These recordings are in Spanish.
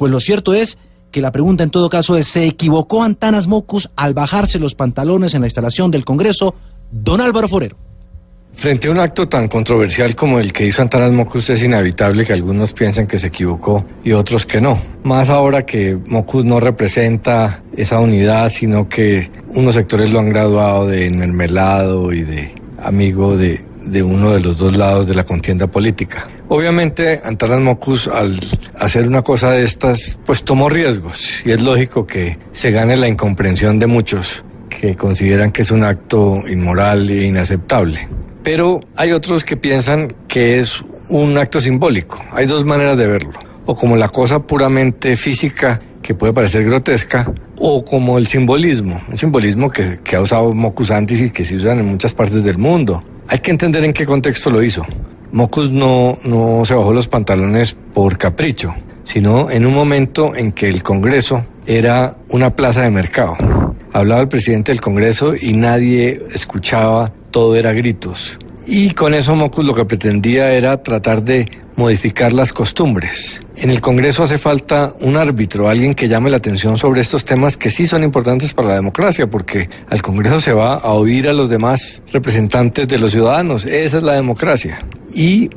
Pues lo cierto es que la pregunta en todo caso es, ¿se equivocó Antanas Mocus al bajarse los pantalones en la instalación del Congreso? Don Álvaro Forero. Frente a un acto tan controversial como el que hizo Antanas Mocus es inevitable que algunos piensen que se equivocó y otros que no. Más ahora que Mocus no representa esa unidad, sino que unos sectores lo han graduado de mermelado y de amigo de, de uno de los dos lados de la contienda política. Obviamente, Antanas Mocus, al hacer una cosa de estas, pues tomó riesgos y es lógico que se gane la incomprensión de muchos que consideran que es un acto inmoral e inaceptable. Pero hay otros que piensan que es un acto simbólico. Hay dos maneras de verlo. O como la cosa puramente física que puede parecer grotesca, o como el simbolismo, un simbolismo que, que ha usado Mocus antes y que se usan en muchas partes del mundo. Hay que entender en qué contexto lo hizo. Mocus no, no se bajó los pantalones por capricho, sino en un momento en que el Congreso era una plaza de mercado. Hablaba el presidente del Congreso y nadie escuchaba, todo era gritos. Y con eso Mocus lo que pretendía era tratar de modificar las costumbres. En el Congreso hace falta un árbitro, alguien que llame la atención sobre estos temas que sí son importantes para la democracia, porque al Congreso se va a oír a los demás representantes de los ciudadanos. Esa es la democracia. Y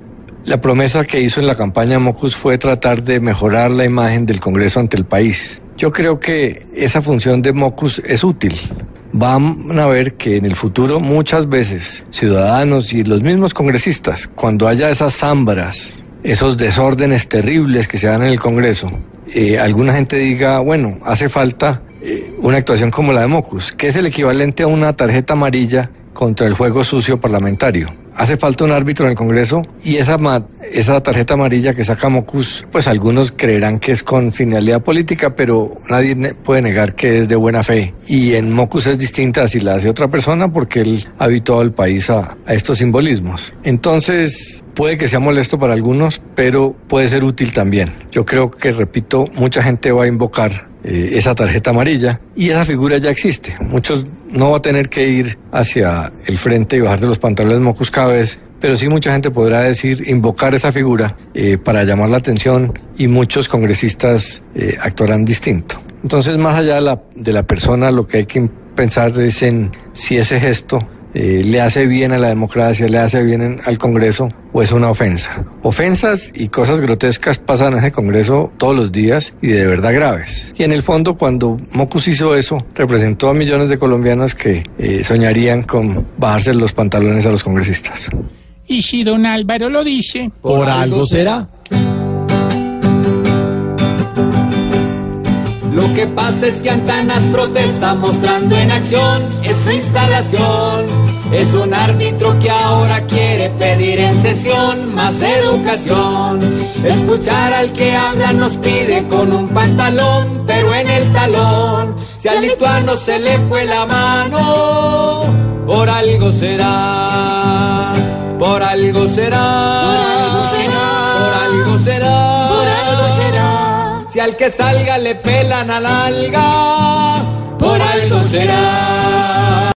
la promesa que hizo en la campaña Mocus fue tratar de mejorar la imagen del Congreso ante el país. Yo creo que esa función de Mocus es útil. Van a ver que en el futuro muchas veces ciudadanos y los mismos congresistas, cuando haya esas zambras, esos desórdenes terribles que se dan en el Congreso, eh, alguna gente diga, bueno, hace falta eh, una actuación como la de Mocus, que es el equivalente a una tarjeta amarilla contra el juego sucio parlamentario. Hace falta un árbitro en el Congreso y esa, esa tarjeta amarilla que saca Mocus, pues algunos creerán que es con finalidad política, pero nadie puede negar que es de buena fe. Y en Mocus es distinta si la hace otra persona porque él ha habituado al país a, estos simbolismos. Entonces, puede que sea molesto para algunos, pero puede ser útil también. Yo creo que, repito, mucha gente va a invocar eh, esa tarjeta amarilla y esa figura ya existe. Muchos no va a tener que ir hacia el frente y bajarse los pantalones mocus cada vez, pero sí mucha gente podrá decir, invocar esa figura eh, para llamar la atención y muchos congresistas eh, actuarán distinto. Entonces, más allá de la, persona, lo que hay que pensar es en si ese gesto eh, le hace bien a la democracia, le hace bien al Congreso o es una ofensa. Ofensas y cosas grotescas pasan en ese Congreso todos los días y de verdad graves. Y en el fondo cuando Mocus hizo eso, representó a millones de colombianos que soñarían con bajarse los pantalones a los congresistas. Y si don Álvaro lo dice... ¿Por algo será? Lo que pasa es que Antanas protesta mostrando en acción esa instalación. Es un árbitro que ahora quiere pedir en sesión más educación. Escuchar al que habla nos pide con un pantalón, pero en el talón. Si al lituano se le fue la mano, por algo será, algo será. Por algo será. Por algo será. Por algo será. Si al que salga le pelan al alga, por algo será.